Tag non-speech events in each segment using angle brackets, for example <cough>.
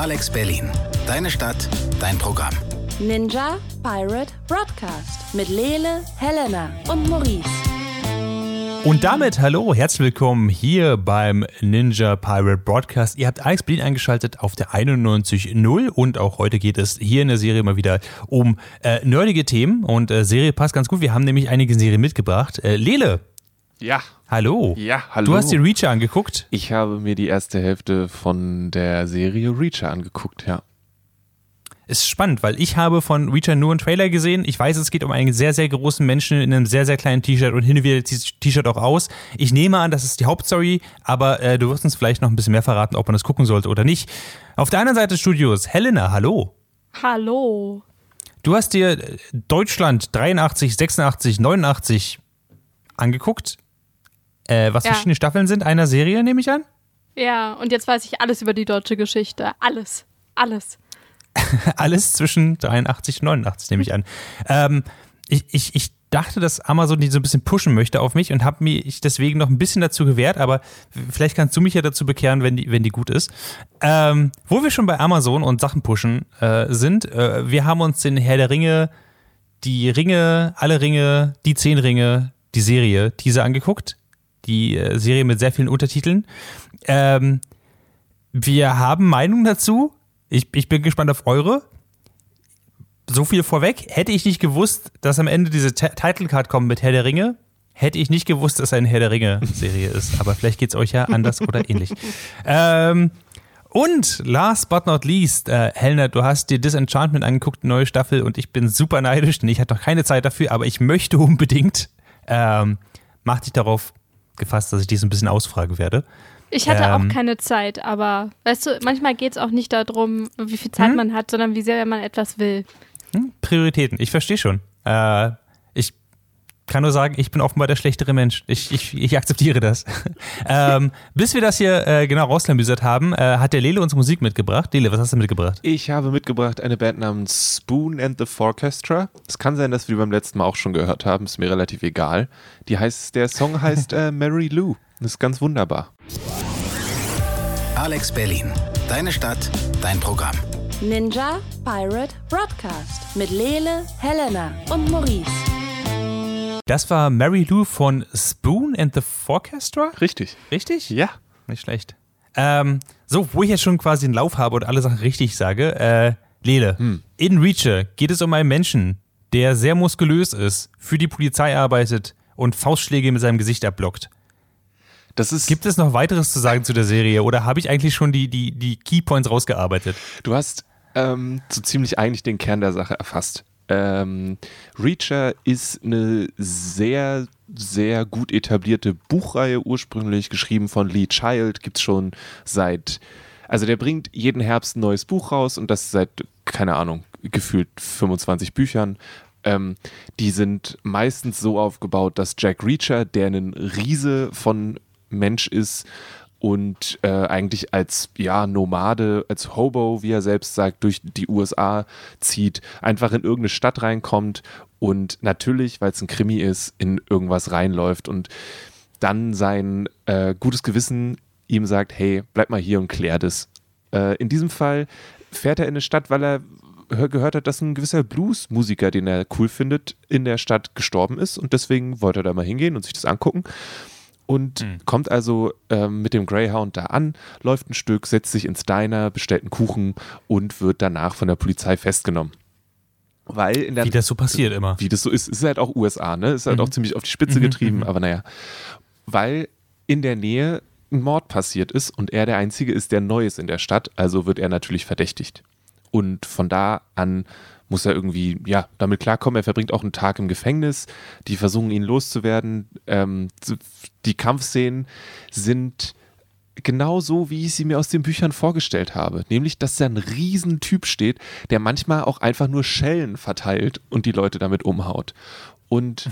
Alex Berlin. Deine Stadt, dein Programm. Ninja Pirate Broadcast mit Lele, Helena und Maurice. Und damit hallo, herzlich willkommen hier beim Ninja Pirate Broadcast. Ihr habt Alex Berlin eingeschaltet auf der 91.0 und auch heute geht es hier in der Serie mal wieder um äh, nerdige Themen und äh, Serie passt ganz gut. Wir haben nämlich einige Serien mitgebracht. Äh, Lele. Ja. Hallo. Ja, hallo. Du hast dir Reacher angeguckt? Ich habe mir die erste Hälfte von der Serie Reacher angeguckt, ja. Ist spannend, weil ich habe von Reacher nur einen Trailer gesehen. Ich weiß, es geht um einen sehr, sehr großen Menschen in einem sehr, sehr kleinen T-Shirt und hin und wieder T-Shirt auch aus. Ich nehme an, das ist die Hauptstory, aber äh, du wirst uns vielleicht noch ein bisschen mehr verraten, ob man das gucken sollte oder nicht. Auf der anderen Seite des Studios, Helena, hallo. Hallo. Du hast dir Deutschland 83, 86, 89 angeguckt. Äh, was Ja. verschiedene Staffeln sind einer Serie, nehme ich an. Ja, und jetzt weiß ich alles über die deutsche Geschichte. Alles. Alles. <laughs> Alles zwischen 83 und 89, nehme ich an. Ähm, ich, ich, ich dachte, dass Amazon die so ein bisschen pushen möchte auf mich und habe mich deswegen noch ein bisschen dazu gewehrt, aber vielleicht kannst du mich ja dazu bekehren, wenn die, wenn die gut ist. Ähm, wo wir schon bei Amazon und Sachen pushen äh, sind, äh, wir haben uns den Herr der Ringe, die Ringe, alle Ringe, die zehn Ringe, die Serie, diese angeguckt. Die äh, Serie mit sehr vielen Untertiteln. Ähm, wir haben Meinungen dazu. Ich, ich bin gespannt auf eure. So viel vorweg. Hätte ich nicht gewusst, dass am Ende diese Ti- Title Card kommt mit Herr der Ringe, hätte ich nicht gewusst, dass es eine Herr der Ringe-Serie ist. Aber vielleicht geht es euch ja anders <laughs> oder ähnlich. Ähm, und last but not least, äh, Helena, du hast dir Disenchantment angeguckt, neue Staffel, und ich bin super neidisch, denn ich hatte noch keine Zeit dafür, aber ich möchte unbedingt. Ähm, mach dich darauf gefasst, dass ich dich so ein bisschen ausfragen werde. Ich hatte Ähm. auch keine Zeit, aber weißt du, manchmal geht es auch nicht darum, wie viel Zeit Hm? man hat, sondern wie sehr man etwas will. Hm? Prioritäten, ich verstehe schon. Äh, kann nur sagen, ich bin offenbar der schlechtere Mensch. Ich, ich, ich akzeptiere das. <laughs> ähm, bis wir das hier äh, genau rausklamüsert haben, äh, hat der Lele uns Musik mitgebracht. Lele, was hast du mitgebracht? Ich habe mitgebracht eine Band namens Spoon and the Forecastra. Es kann sein, dass wir die beim letzten Mal auch schon gehört haben, ist mir relativ egal. Die heißt, der Song heißt äh, Mary Lou. Das ist ganz wunderbar. Alex Berlin. Deine Stadt, dein Programm. Ninja Pirate Broadcast mit Lele, Helena und Maurice. Das war Mary Lou von Spoon and the Forecastra. Richtig. Richtig? Ja. Nicht schlecht. Ähm, so, wo ich jetzt schon quasi einen Lauf habe und alle Sachen richtig sage, äh, Lele, in Reacher geht es um einen Menschen, der sehr muskulös ist, für die Polizei arbeitet und Faustschläge mit seinem Gesicht abblockt. Das ist, Gibt es noch weiteres zu sagen zu der Serie oder habe ich eigentlich schon die, die, die Keypoints rausgearbeitet? du hast ähm, so ziemlich eigentlich den Kern der Sache erfasst. Ähm, Reacher ist eine sehr, sehr gut etablierte Buchreihe, ursprünglich geschrieben von Lee Child, gibt es schon seit, also der bringt jeden Herbst ein neues Buch raus und das seit, keine Ahnung, gefühlt 25 Büchern. Ähm, die sind meistens so aufgebaut, dass Jack Reacher, der ein Riese von Mensch ist, und äh, eigentlich als ja Nomade, als Hobo, wie er selbst sagt, durch die USA zieht, einfach in irgendeine Stadt reinkommt und natürlich, weil es ein Krimi ist, in irgendwas reinläuft und dann sein äh, gutes Gewissen ihm sagt, hey, bleib mal hier und klär das. Äh, in diesem Fall fährt er in eine Stadt, weil er hör- gehört hat, dass ein gewisser Bluesmusiker, den er cool findet, in der Stadt gestorben ist und deswegen wollte er da mal hingehen und sich das angucken und kommt also ähm, mit dem Greyhound da an, läuft ein Stück, setzt sich ins Diner, bestellt einen Kuchen und wird danach von der Polizei festgenommen. Weil in der Wie das so passiert immer. wie das so ist, ist halt auch USA, ne? Ist halt auch ziemlich auf die Spitze getrieben, aber naja. Weil in der Nähe ein Mord passiert ist und er der Einzige ist, der neu ist in der Stadt, also wird er natürlich verdächtigt. Und von da an muss er irgendwie, ja, damit klarkommen. Er verbringt auch einen Tag im Gefängnis. Die versuchen, ihn loszuwerden. Ähm, die Kampfszenen sind genau so, wie ich sie mir aus den Büchern vorgestellt habe. Nämlich, dass da ein Riesentyp steht, der manchmal auch einfach nur Schellen verteilt und die Leute damit umhaut. Und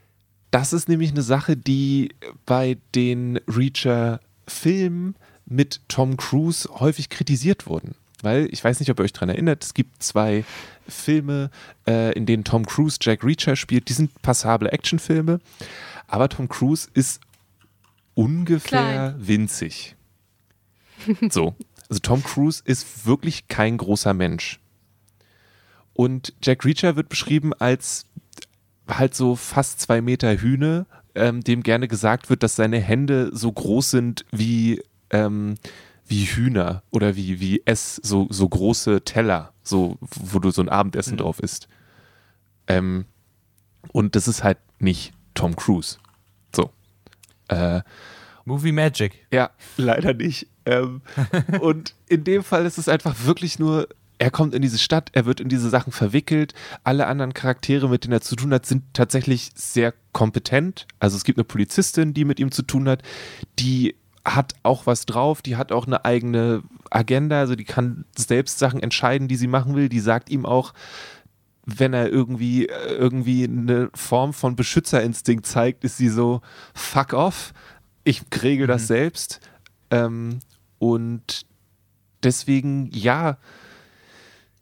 <laughs> das ist nämlich eine Sache, die bei den Reacher-Filmen mit Tom Cruise häufig kritisiert wurden. Weil, ich weiß nicht, ob ihr euch daran erinnert, es gibt zwei Filme, äh, in denen Tom Cruise Jack Reacher spielt. Die sind passable Actionfilme. Aber Tom Cruise ist ungefähr Klein. winzig. <laughs> So. Also Tom Cruise ist wirklich kein großer Mensch. Und Jack Reacher wird beschrieben als halt so fast zwei Meter Hühne, ähm, dem gerne gesagt wird, dass seine Hände so groß sind wie, ähm, wie Hühner oder wie, wie Ess, so, so große Teller, so, wo du so ein Abendessen drauf isst. Ähm, und das ist halt nicht Tom Cruise. So. Äh, Movie Magic. ja, leider nicht. Ähm, <laughs> und in dem Fall ist es einfach wirklich nur, er kommt in diese Stadt, er wird in diese Sachen verwickelt. Alle anderen Charaktere, mit denen er zu tun hat, sind tatsächlich sehr kompetent. Also es gibt eine Polizistin, die mit ihm zu tun hat, die hat auch was drauf, die hat auch eine eigene Agenda, also die kann selbst Sachen entscheiden, die sie machen will. Die sagt ihm auch, wenn er irgendwie, äh, irgendwie eine Form von Beschützerinstinkt zeigt, ist sie so, fuck off, ich regel das selbst. Ähm, und deswegen, ja,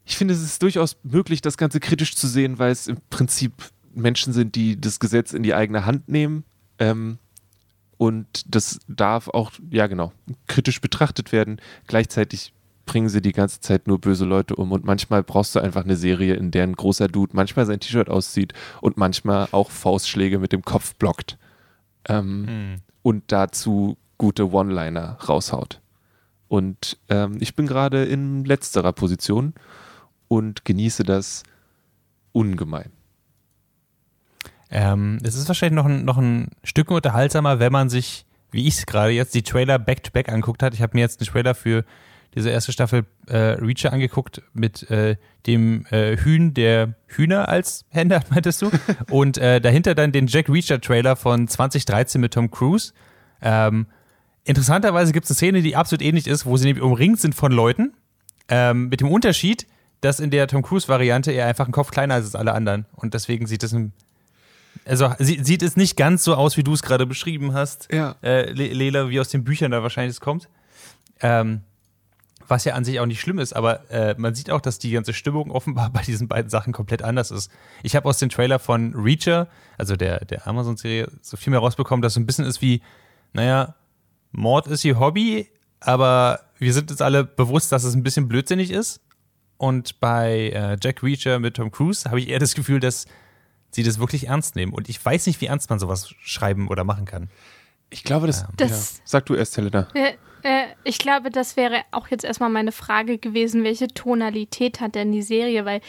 ich finde, es ist durchaus möglich, das Ganze kritisch zu sehen, weil es im Prinzip Menschen sind, die das Gesetz in die eigene Hand nehmen. Ähm, und das darf auch, ja genau, kritisch betrachtet werden. Gleichzeitig bringen sie die ganze Zeit nur böse Leute um und manchmal brauchst du einfach eine Serie, in der ein großer Dude manchmal sein T-Shirt auszieht und manchmal auch Faustschläge mit dem Kopf blockt. Ähm, Hm. und dazu gute One-Liner raushaut. Und ähm, ich bin gerade in letzterer Position und genieße das ungemein. Ähm, es ist wahrscheinlich noch ein, noch ein Stück unterhaltsamer, wenn man sich, wie ich es gerade jetzt, die Trailer back-to-back anguckt hat. Ich habe mir jetzt einen Trailer für diese erste Staffel äh, Reacher angeguckt mit äh, dem äh, Hühn, der Hühner als Hände hat, <laughs> meintest du? Und äh, dahinter dann den Jack Reacher-Trailer von 2013 mit Tom Cruise. Ähm, interessanterweise gibt es eine Szene, die absolut ähnlich ist, wo sie nämlich umringt sind von Leuten. Ähm, mit dem Unterschied, dass in der Tom Cruise-Variante er einfach einen Kopf kleiner ist als alle anderen. Und deswegen sieht es ein also sie, sieht es nicht ganz so aus, wie du es gerade beschrieben hast, Ja. äh, Le- Lela, wie aus den Büchern da wahrscheinlich es kommt. Ähm, was ja an sich auch nicht schlimm ist, aber äh, man sieht auch, dass die ganze Stimmung offenbar <laughs> bei diesen beiden Sachen komplett anders ist. Ich habe aus dem Trailer von Reacher, also der, der Amazon-Serie, so viel mehr rausbekommen, dass es so ein bisschen ist wie, naja, Mord ist ihr Hobby, aber wir sind uns alle bewusst, dass es ein bisschen blödsinnig ist. Und bei äh, Jack Reacher mit Tom Cruise habe ich eher das Gefühl, dass sie das wirklich ernst nehmen. Und ich weiß nicht, wie ernst man sowas schreiben oder machen kann. Ich glaube, das. Das- ja. Sag du erst, Helena. Äh, äh, ich glaube, das wäre auch jetzt erstmal meine Frage gewesen, welche Tonalität hat denn die Serie? Weil,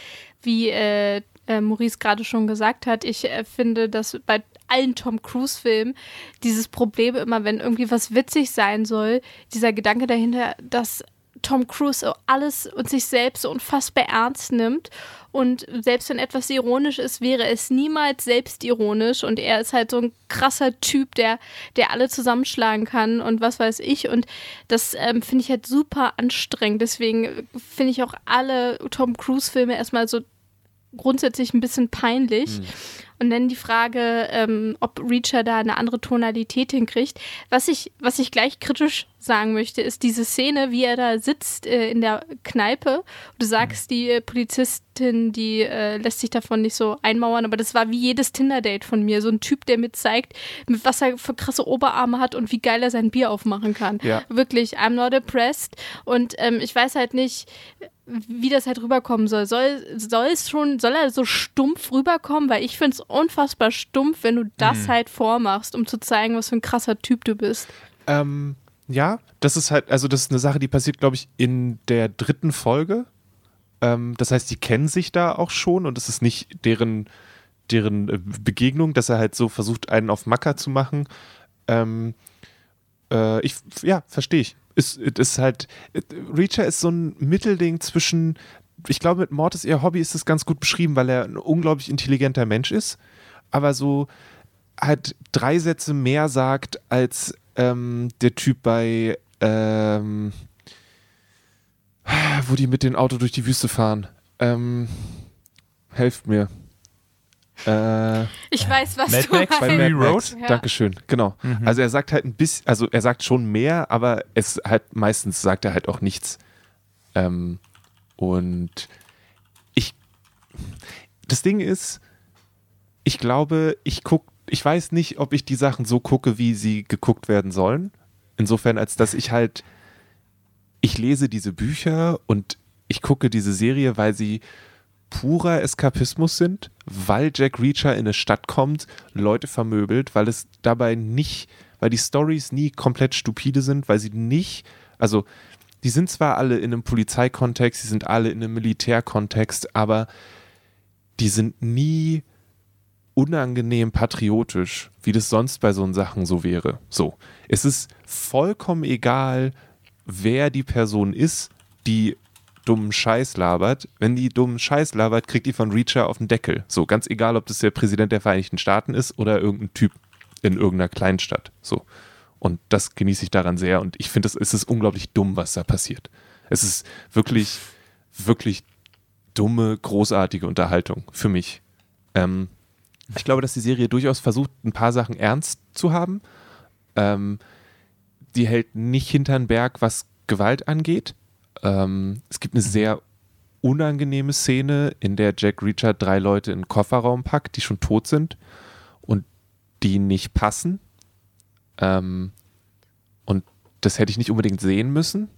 wie äh, äh, Maurice gerade schon gesagt hat, ich äh, finde, dass bei allen Tom Cruise-Filmen dieses Problem immer, wenn irgendwie was witzig sein soll, dieser Gedanke dahinter, dass Tom Cruise alles und sich selbst so unfassbar ernst nimmt. Und selbst wenn etwas ironisch ist, wäre es niemals selbstironisch. Und er ist halt so ein krasser Typ, der, der alle zusammenschlagen kann und was weiß ich. Und das ähm, finde ich halt super anstrengend. Deswegen finde ich auch alle Tom Cruise-Filme erstmal so grundsätzlich ein bisschen peinlich. Und dann die Frage, ähm, ob Reacher da eine andere Tonalität hinkriegt. Was ich, was ich gleich kritisch sagen möchte, ist diese Szene, wie er da sitzt äh, in der Kneipe. Du sagst, die äh, Polizistin, die äh, lässt sich davon nicht so einmauern, aber das war wie jedes Tinder-Date von mir. So ein Typ, der mir zeigt, mit was er für krasse Oberarme hat und wie geil er sein Bier aufmachen kann. Ja. Wirklich, I'm not impressed. Und ähm, ich weiß halt nicht, wie das halt rüberkommen soll. Soll, soll es schon, soll er so stumpf rüberkommen? Weil ich finde es unfassbar stumpf, wenn du das halt vormachst, um zu zeigen, was für ein krasser Typ du bist. Ähm, ja, das ist halt, also das ist eine Sache, die passiert, glaube ich, in der dritten Folge. Ähm, das heißt, die kennen sich da auch schon und es ist nicht deren, deren äh, Begegnung, dass er halt so versucht, einen auf Macker zu machen. Ähm, äh, ich, ja, verstehe ich. Ist, ist halt, äh, Reacher ist so ein Mittelding zwischen, ich glaube, mit Mord ist ihr Hobby, ist es ganz gut beschrieben, weil er ein unglaublich intelligenter Mensch ist, aber so halt drei Sätze mehr sagt als ähm, der Typ bei, ähm, wo die mit dem Auto durch die Wüste fahren. Ähm, helft mir. Äh, Ich weiß, was Mad du Max bei meinst. Fury Mad Max. Road? Ja. Dankeschön, genau. Also er sagt halt ein bisschen, also er sagt schon mehr, aber es halt meistens sagt er halt auch nichts. Ähm, und ich, das Ding ist, ich glaube, ich guck, ich weiß nicht, ob ich die Sachen so gucke, wie sie geguckt werden sollen. Insofern, als dass ich halt ich lese diese Bücher und ich gucke diese Serie, weil sie purer Eskapismus sind, weil Jack Reacher in eine Stadt kommt, Leute vermöbelt, weil es dabei nicht, weil die Stories nie komplett stupide sind, weil sie nicht, also die sind zwar alle in einem Polizeikontext, die sind alle in einem Militärkontext, aber die sind nie unangenehm patriotisch, wie das sonst bei so Sachen so wäre. So, es ist vollkommen egal, wer die Person ist, die dummen Scheiß labert. Wenn die dummen Scheiß labert, kriegt die von Reacher auf den Deckel. So, ganz egal, ob das der Präsident der Vereinigten Staaten ist oder irgendein Typ in irgendeiner Kleinstadt. So. Und das genieße ich daran sehr. Und ich finde, es ist unglaublich dumm, was da passiert. Es ist wirklich, wirklich dumme, großartige Unterhaltung für mich. Ähm, ich glaube, dass die Serie durchaus versucht, ein paar Sachen ernst zu haben. Ähm, die hält nicht hinter den Berg, was Gewalt angeht. Ähm, es gibt eine sehr unangenehme Szene, in der Jack Reacher drei Leute in den Kofferraum packt, die schon tot sind und die nicht passen. Ähm, und das hätte ich nicht unbedingt sehen müssen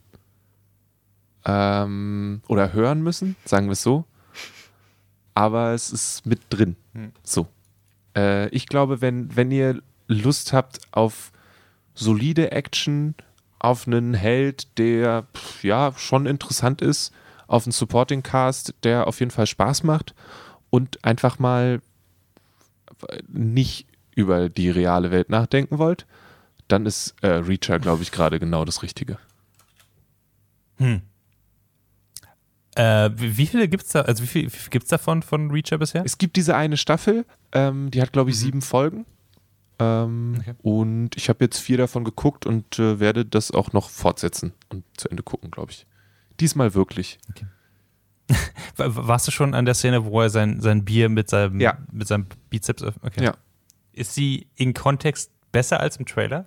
ähm, oder hören müssen, sagen wir es so. Aber es ist mit drin. Hm. So. Äh, ich glaube, wenn, wenn ihr Lust habt auf solide Action, auf einen Held, der ja schon interessant ist, auf einen Supporting Cast, der auf jeden Fall Spaß macht und einfach mal nicht über die reale Welt nachdenken wollt, dann ist äh, Reacher, glaube ich, gerade genau das Richtige. Hm. Äh, wie viele gibt es da, also wie viel, viel gibt es davon von Reacher bisher? Es gibt diese eine Staffel, ähm, die hat, glaube ich, mhm. sieben Folgen. Ähm, okay. Und ich habe jetzt vier davon geguckt und äh, werde das auch noch fortsetzen und zu Ende gucken, glaube ich. Diesmal wirklich. Okay. <laughs> Warst du schon an der Szene, wo er sein, sein Bier mit seinem, ja. mit seinem Bizeps okay. Ja. Ist sie in Kontext besser als im Trailer?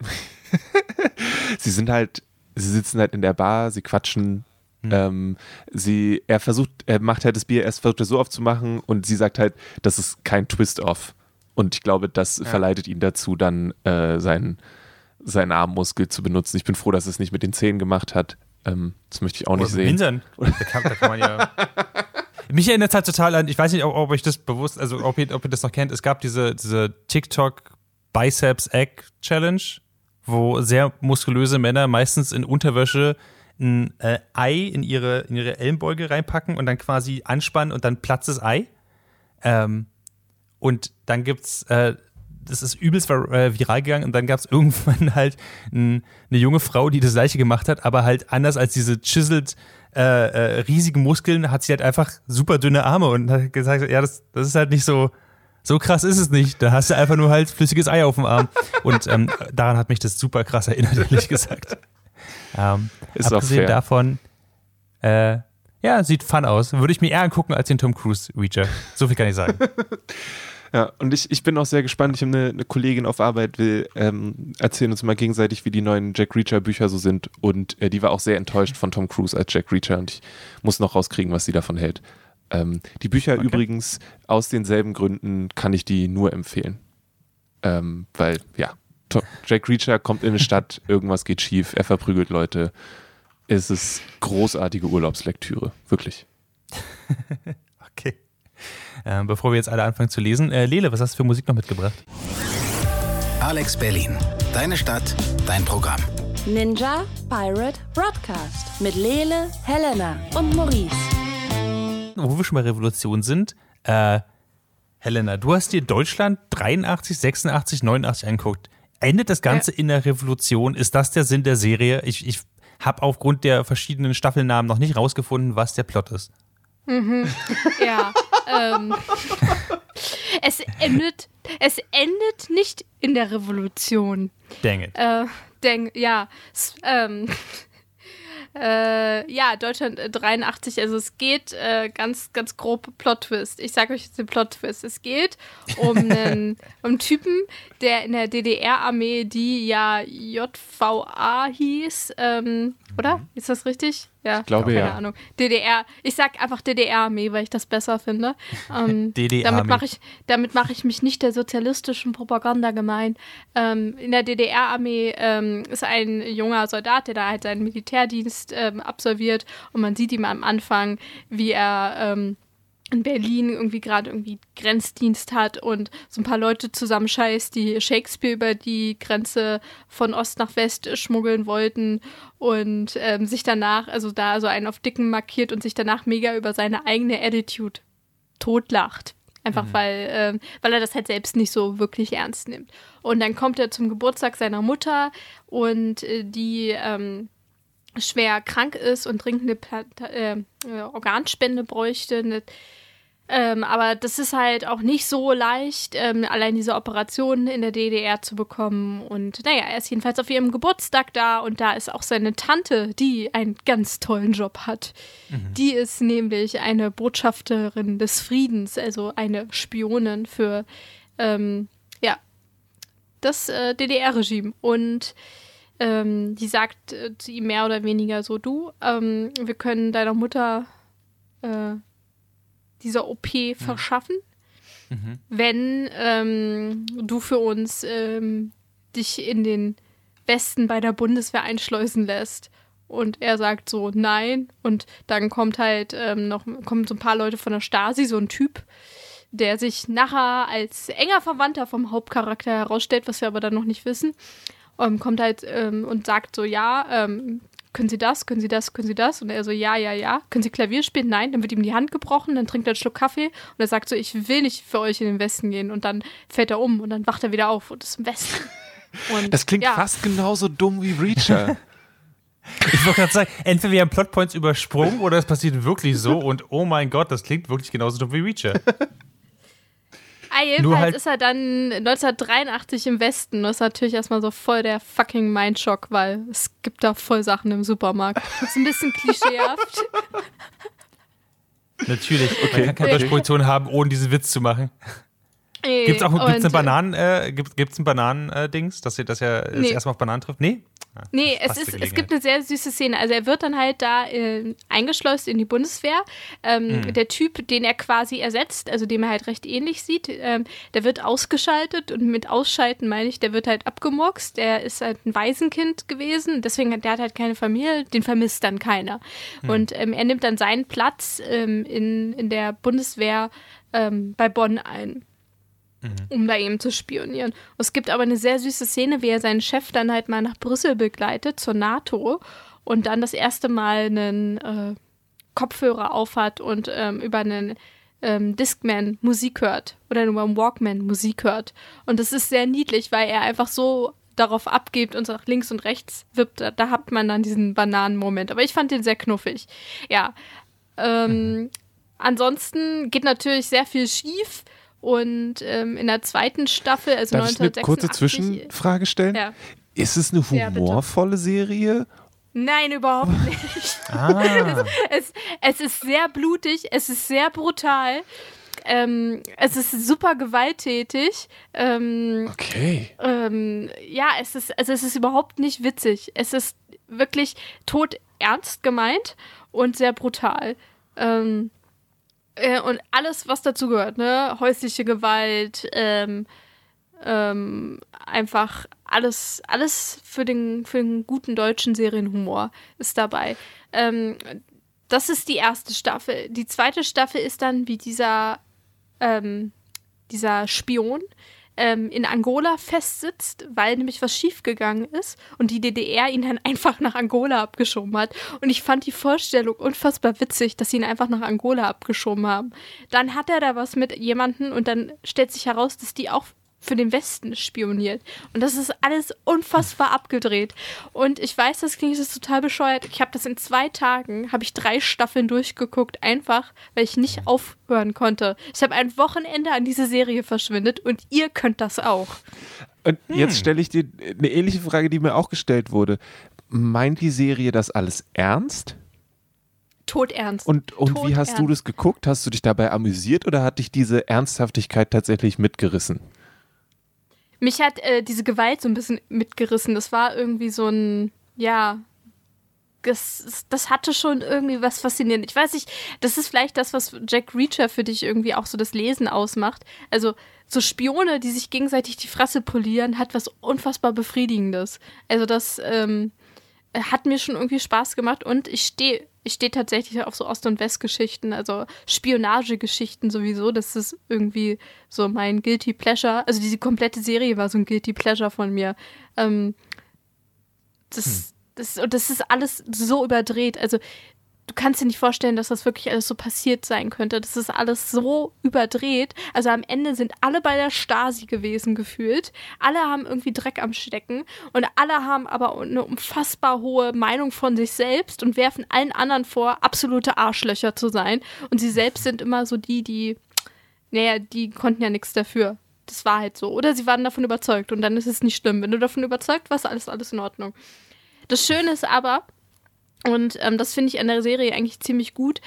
<laughs> sie sind halt, sie sitzen halt in der Bar, sie quatschen, hm. Ähm, sie, er versucht, er macht halt das Bier, erst versucht er so aufzumachen und sie sagt halt, das ist kein Twist-Off. Und ich glaube, das ja. verleitet ihn dazu, dann äh, seinen, seinen Armmuskel zu benutzen. Ich bin froh, dass es nicht mit den Zähnen gemacht hat. Ähm, das möchte ich auch Oder nicht sehen. Hintern. Da kann, da kann man ja. <laughs> Mich erinnert es halt total an, ich weiß nicht, ob, ob ich das bewusst, also ob ihr, ob ihr das noch kennt, es gab diese, diese TikTok Biceps Egg Challenge, wo sehr muskulöse Männer meistens in Unterwäsche ein äh, Ei in ihre, in ihre Ellenbeuge reinpacken und dann quasi anspannen und dann platzt das Ei. Ähm, und dann gibt's, äh, das ist übelst äh, viral gegangen und dann gab es <laughs> irgendwann halt ein, eine junge Frau, die das gleiche gemacht hat, aber halt anders als diese chiseled äh, äh, riesigen Muskeln, hat sie halt einfach super dünne Arme und hat gesagt, ja, das, das ist halt nicht so, so krass ist es nicht. Da hast du einfach nur halt flüssiges Ei auf dem Arm. Und ähm, daran hat mich das super krass erinnert, ehrlich gesagt. <laughs> Ähm, ist abgesehen davon, äh, ja, sieht fun aus. Würde ich mir eher angucken als den Tom Cruise Reacher. So viel kann ich sagen. <laughs> ja, und ich, ich bin auch sehr gespannt. Ich habe eine, eine Kollegin auf Arbeit, will ähm, erzählen uns mal gegenseitig, wie die neuen Jack Reacher Bücher so sind. Und äh, die war auch sehr enttäuscht von Tom Cruise als Jack Reacher und ich muss noch rauskriegen, was sie davon hält. Ähm, die Bücher okay. übrigens aus denselben Gründen kann ich die nur empfehlen. Ähm, weil, ja, Jack Reacher kommt in eine Stadt, <laughs> irgendwas geht schief, er verprügelt Leute. Es ist großartige Urlaubslektüre, wirklich. <laughs> okay. Ähm, bevor wir jetzt alle anfangen zu lesen, äh, Lele, was hast du für Musik noch mitgebracht? Alex Berlin, deine Stadt, dein Programm. Ninja Pirate Broadcast mit Lele, Helena und Maurice. Wo wir schon bei Revolution sind, äh, Helena, du hast dir Deutschland 83, 86, 89 angeguckt. Endet das Ganze ja. in der Revolution? Ist das der Sinn der Serie? Ich, ich habe aufgrund der verschiedenen Staffelnamen noch nicht rausgefunden, was der Plot ist. Mhm. Ja. ähm, es endet, es endet nicht in der Revolution. Dang it. Äh, dang, ja. S ähm, äh, äh, ja, Deutschland äh, 83, also es geht äh, ganz, ganz grob Plot-Twist. Ich sage euch jetzt den Plot-Twist. Es geht um einen, <laughs> um einen Typen, der in der DDR-Armee, die ja JVA hieß, ähm, oder? Ist das richtig? Ja, Ich glaube, keine ja. Ahnung. DDR. Ich sag einfach DDR-Armee, weil ich das besser finde. <laughs> Ähm, DDR-Armee. damit mache ich, damit mache ich mich nicht der sozialistischen Propaganda gemein. Ähm, in der DDR-Armee ähm, ist ein junger Soldat, der da halt seinen Militärdienst ähm, absolviert und man sieht ihm am Anfang, wie er ähm, in Berlin irgendwie gerade irgendwie Grenzdienst hat und so ein paar Leute zusammenscheißt, die Shakespeare über die Grenze von Ost nach West schmuggeln wollten und ähm, sich danach, also da so einen auf Dicken markiert und sich danach mega über seine eigene Attitude totlacht. Einfach weil, ähm, weil er das halt selbst nicht so wirklich ernst nimmt. Und dann kommt er zum Geburtstag seiner Mutter und äh, die ähm, schwer krank ist und dringend eine äh, äh, Organspende bräuchte. Eine, ähm, aber das ist halt auch nicht so leicht, ähm, allein diese Operation in der DDR zu bekommen. Und naja, er ist jedenfalls auf ihrem Geburtstag da und da ist auch seine Tante, die einen ganz tollen Job hat. Die ist nämlich eine Botschafterin des Friedens, also eine Spionin für ähm, ja, das äh, DDR-Regime. Und ähm, die sagt äh, zu ihm mehr oder weniger so, du, ähm, wir können deiner Mutter äh, dieser OP verschaffen, wenn ähm, du für uns ähm, dich in den Westen bei der Bundeswehr einschleusen lässt. Und er sagt so, nein. Und dann kommt halt ähm, noch, kommen so ein paar Leute von der Stasi, so ein Typ, der sich nachher als enger Verwandter vom Hauptcharakter herausstellt, was wir aber dann noch nicht wissen. Ähm, kommt halt ähm, und sagt so, ja, ähm, können Sie das, können Sie das, können Sie das? Und er so, ja, ja, ja. Können Sie Klavier spielen? Nein. Dann wird ihm die Hand gebrochen, dann trinkt er einen Schluck Kaffee und er sagt so, ich will nicht für euch in den Westen gehen. Und dann fällt er um und dann wacht er wieder auf und ist im Westen. <laughs> Und, Das klingt ja. fast genauso dumm wie Reacher. <laughs> Ich wollte gerade sagen, entweder wir haben Plotpoints übersprungen oder es passiert wirklich so und oh mein Gott, das klingt wirklich genauso dumm wie Reacher. Ah, Nur jedenfalls halt- ist er dann 1983 im Westen. Das ist natürlich erstmal so voll der fucking Mindshock, weil es gibt da voll Sachen im Supermarkt. Das ist ein bisschen klischeehaft. <laughs> Natürlich. Man kann keine deutsche Produktion haben, ohne diesen Witz zu machen. Gibt's auch gibt's eine Und, äh, Bananen, äh, gibt, gibt's ein Bananendings, dass ihr das ja das Nee. erste Mal auf Bananen trifft? Nee? Ah, Nee, es, ist, es gibt eine sehr süße Szene. Also er wird dann halt da äh, eingeschleust in die Bundeswehr. Ähm, Mhm. Der Typ, den er quasi ersetzt, also dem er halt recht ähnlich sieht, ähm, der wird ausgeschaltet und mit Ausschalten meine ich, der wird halt abgemurkst. Der ist halt ein Waisenkind gewesen, deswegen hat der hat halt keine Familie, den vermisst dann keiner. Mhm. Und ähm, er nimmt dann seinen Platz ähm, in, in der Bundeswehr ähm, bei Bonn ein um da eben zu spionieren. Es gibt aber eine sehr süße Szene, wie er seinen Chef dann halt mal nach Brüssel begleitet, zur NATO, und dann das erste Mal einen äh, Kopfhörer aufhat und ähm, über einen ähm, Discman Musik hört oder über einen Walkman Musik hört. Und das ist sehr niedlich, weil er einfach so darauf abgibt und nach links und rechts wippt. Da, da hat man dann diesen Bananenmoment. Aber ich fand den sehr knuffig. Ja. Ähm, Ansonsten geht natürlich sehr viel schief. Und ähm, in der zweiten Staffel, also Darf ich eine kurze 1986 Zwischenfrage stellen? Ja. Ist es eine Ja, humorvolle Serie? Nein, überhaupt <laughs> nicht. Ah, es, es ist sehr blutig, es ist sehr brutal. Ähm, es ist super gewalttätig. Ähm, Okay. ähm, ja, es ist, also es ist überhaupt nicht witzig. Es ist wirklich tot ernst gemeint und sehr brutal. Ähm, äh, und alles, was dazu gehört, ne? Häusliche Gewalt, ähm, ähm, einfach alles, alles für den, für den guten deutschen Serienhumor ist dabei. Ähm, das ist die erste Staffel. Die zweite Staffel ist dann wie dieser, ähm, dieser Spion ähm, in Angola festsitzt, weil nämlich was schiefgegangen ist und die DDR ihn dann <laughs> einfach nach Angola abgeschoben hat. Und ich fand die Vorstellung unfassbar witzig, dass sie ihn einfach nach Angola abgeschoben haben. Dann hat er da was mit jemandem und dann stellt sich heraus, dass die auch für den Westen spioniert. Und das ist alles unfassbar abgedreht. Und ich weiß, das klingt jetzt total bescheuert. Ich habe das in zwei Tagen, habe ich drei Staffeln durchgeguckt, einfach, weil ich nicht aufhören konnte. Ich habe ein Wochenende an diese Serie verschwindet und ihr könnt das auch. Und Hm. jetzt stelle ich dir eine ähnliche Frage, die mir auch gestellt wurde. Meint die Serie das alles ernst? todernst. Und, und wie hast du Todernst. das geguckt? Hast du dich dabei amüsiert oder hat dich diese Ernsthaftigkeit tatsächlich mitgerissen? Mich hat äh, diese Gewalt so ein bisschen mitgerissen. Das war irgendwie so ein, ja, das, das hatte schon irgendwie was Faszinierendes. Ich weiß nicht, das ist vielleicht das, was Jack Reacher für dich irgendwie auch so das Lesen ausmacht. Also so Spione, die sich gegenseitig die Fresse polieren, hat was unfassbar Befriedigendes. Also das ähm, hat mir schon irgendwie Spaß gemacht und ich stehe ich stehe tatsächlich auf so Ost- und West-Geschichten, also Spionagegeschichten sowieso. Das ist irgendwie so mein Guilty Pleasure. Also diese komplette Serie war so ein Guilty Pleasure von mir. Ähm, das, das, und das ist alles so überdreht. Also du kannst dir nicht vorstellen, dass das wirklich alles so passiert sein könnte. Das ist alles so überdreht. Also am Ende sind alle bei der Stasi gewesen gefühlt. Alle haben irgendwie Dreck am Stecken und alle haben aber eine unfassbar hohe Meinung von sich selbst und werfen allen anderen vor, absolute Arschlöcher zu sein. Und sie selbst sind immer so die, die, naja, die konnten ja nichts dafür. Das war halt so. Oder sie waren davon überzeugt und dann ist es nicht schlimm. Wenn du davon überzeugt warst, alles, alles in Ordnung. Das Schöne ist aber, und ähm, das finde ich an der Serie eigentlich ziemlich gut,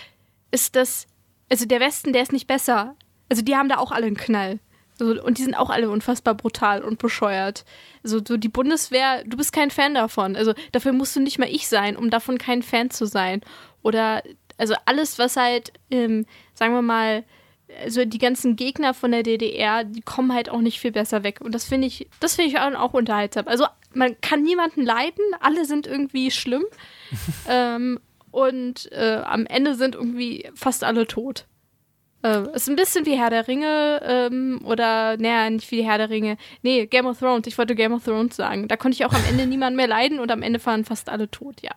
ist, dass, also der Westen, der ist nicht besser. Also die haben da auch alle einen Knall. So, und die sind auch alle unfassbar brutal und bescheuert. Also so die Bundeswehr, du bist kein Fan davon. Also dafür musst du nicht mal ich sein, um davon kein Fan zu sein. Oder also alles, was halt, ähm, sagen wir mal, also die ganzen Gegner von der DDR, die kommen halt auch nicht viel besser weg. Und das finde ich, das finde ich auch unterhaltsam. Also man kann niemanden leiden, alle sind irgendwie schlimm. <laughs> ähm, und äh, am Ende sind irgendwie fast alle tot. Äh, ist ein bisschen wie Herr der Ringe ähm, oder, naja, nicht wie Herr der Ringe. Nee, Game of Thrones. Ich wollte Game of Thrones sagen. Da konnte ich auch am Ende <laughs> niemanden mehr leiden und am Ende waren fast alle tot, ja.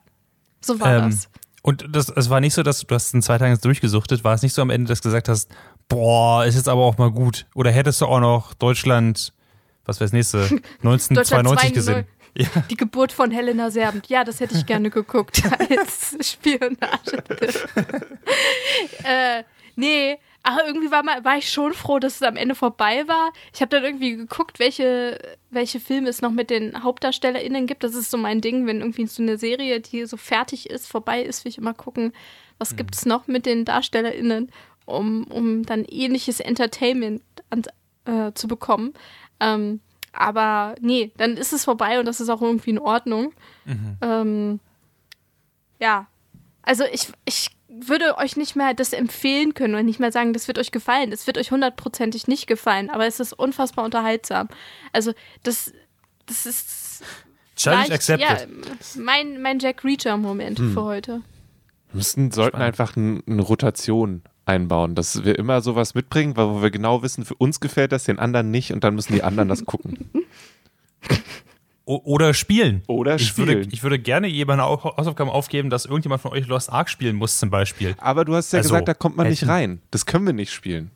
So war Ähm, das. Und das, es war nicht so, dass du hast in zwei Tagen durchgesuchtet, war es nicht so am Ende, dass du gesagt hast, boah, ist jetzt aber auch mal gut. Oder hättest du auch noch Deutschland, was wäre das nächste, <laughs> 1992 gesehen? Ja. Die Geburt von Helena Serbent. Ja, das hätte ich gerne geguckt <laughs> als Spionage. <laughs> äh, nee, aber irgendwie war, mal, war ich schon froh, dass es am Ende vorbei war. Ich habe dann irgendwie geguckt, welche, welche Filme es noch mit den HauptdarstellerInnen gibt. Das ist so mein Ding, wenn irgendwie so eine Serie, die so fertig ist, vorbei ist, will ich immer gucken, was gibt es noch mit den DarstellerInnen, um, um dann ähnliches Entertainment an, äh, zu bekommen. Ähm, aber nee, dann ist es vorbei und das ist auch irgendwie in Ordnung. Ähm, ja, also ich, ich würde euch nicht mehr das empfehlen können und nicht mehr sagen, das wird euch gefallen. Es wird euch hundertprozentig nicht gefallen, aber es ist unfassbar unterhaltsam. Also das, das ist Challenge accepted. Ja, mein, mein Jack Reacher-Moment für heute. Wir müssten, sollten Spannend. einfach ein, eine Rotation einbauen, dass wir immer sowas mitbringen, weil wo wir genau wissen, für uns gefällt das, den anderen nicht und dann müssen die anderen das gucken. <laughs> Oder spielen. Oder ich Würde, spielen. ich würde gerne jemanden Au- Hausaufgaben aufgeben, dass irgendjemand von euch Lost Ark spielen muss, zum Beispiel. Aber du hast ja Also, gesagt, da kommt man nicht rein. Das können wir nicht spielen.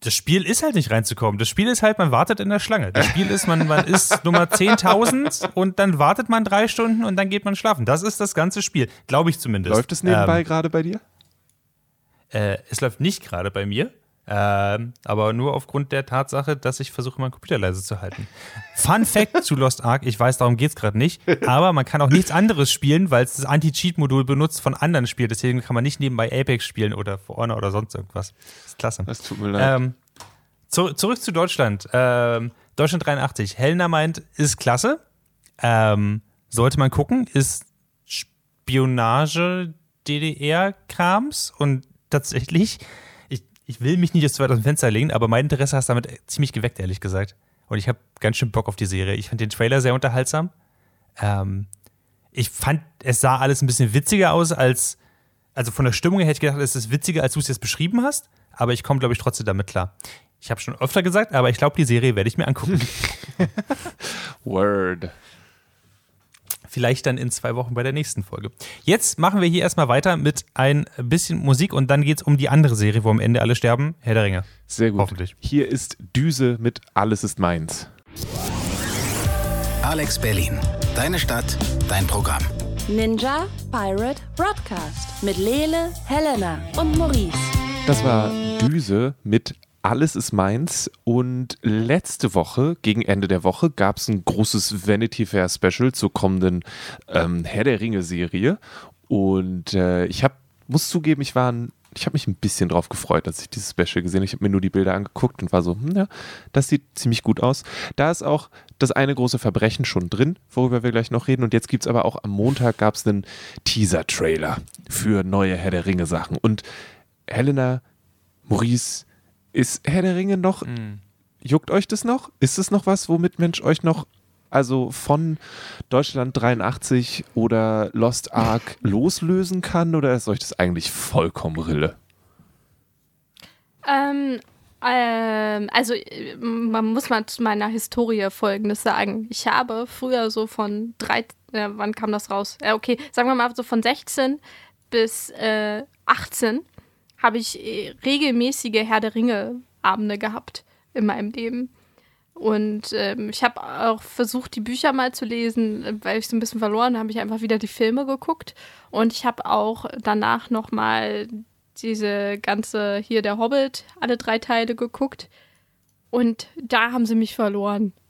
Das Spiel ist halt nicht reinzukommen. Das Spiel ist halt, man wartet in der Schlange. Das Spiel ist, man, man ist <laughs> Nummer 10.000 und dann wartet man drei Stunden und dann geht man schlafen. Das ist das ganze Spiel. Glaube ich zumindest. Läuft es nebenbei Ähm, gerade bei dir? Äh, es läuft nicht gerade bei mir, ähm, aber nur aufgrund der Tatsache, dass ich versuche, meinen Computer leise zu halten. Fun Fact zu Lost Ark, ich weiß, darum geht es gerade nicht, aber man kann auch nichts anderes spielen, weil es das Anti-Cheat-Modul benutzt von anderen Spielen. Deswegen kann man nicht nebenbei Apex spielen oder For Honor oder sonst irgendwas. Das ist klasse. Das tut mir leid. Ähm, zu, zurück zu Deutschland. Ähm, Deutschland 83. Helena meint, ist klasse. Ähm, sollte man gucken, ist Spionage DDR-Krams und tatsächlich, ich, ich will mich nicht aus dem Fenster legen, aber mein Interesse hast damit ziemlich geweckt, ehrlich gesagt. Und ich habe ganz schön Bock auf die Serie. Ich fand den Trailer sehr unterhaltsam. Ähm, ich fand, es sah alles ein bisschen witziger aus als, also von der Stimmung her hätte ich gedacht, es ist witziger, als du es jetzt beschrieben hast, aber ich komme, glaube ich, trotzdem damit klar. Ich habe schon öfter gesagt, aber ich glaube, die Serie werde ich mir angucken. <laughs> Word. Vielleicht dann in zwei Wochen bei der nächsten Folge. Jetzt machen wir hier erstmal weiter mit ein bisschen Musik und dann geht es um die andere Serie, wo am Ende alle sterben. Herr der Ringe. Sehr gut. Hoffentlich. Hier ist Düse mit Alles ist meins. Alex Berlin. Deine Stadt, dein Programm. Ninja Pirate Broadcast mit Lele, Helena und Maurice. Das war Düse mit Alles ist meins und letzte Woche, gegen Ende der Woche, gab es ein großes Vanity Fair Special zur kommenden ähm, Herr der Ringe Serie und äh, ich habe, muss zugeben, ich war ein ich habe mich ein bisschen drauf gefreut, als ich dieses Special gesehen habe. Ich habe mir nur die Bilder angeguckt und war so, hm, ja, das sieht ziemlich gut aus. Da ist auch das eine große Verbrechen schon drin, worüber wir gleich noch reden. Und jetzt gibt es aber auch am Montag gab es einen Teaser-Trailer für neue Herr der Ringe-Sachen. Und Helena, Maurice, ist Herr der Ringe noch, mhm. juckt euch das noch? Ist es noch was, womit Mensch euch noch also von Deutschland 83 oder Lost Ark <laughs> loslösen kann oder ist euch das eigentlich vollkommen Rille? Ähm, ähm, also man muss mal zu meiner Historie folgendes sagen. Ich habe früher so von drei, äh, wann kam das raus? Äh, okay, sagen wir mal so von 16 bis äh, 18 habe ich äh, regelmäßige Herr der Ringe Abende gehabt in meinem Leben. Und ähm, ich habe auch versucht, die Bücher mal zu lesen, weil ich so ein bisschen verloren habe, ich einfach wieder die Filme geguckt. Und ich habe auch danach nochmal diese ganze, hier der Hobbit, alle drei Teile geguckt. Und da haben sie mich verloren. <laughs>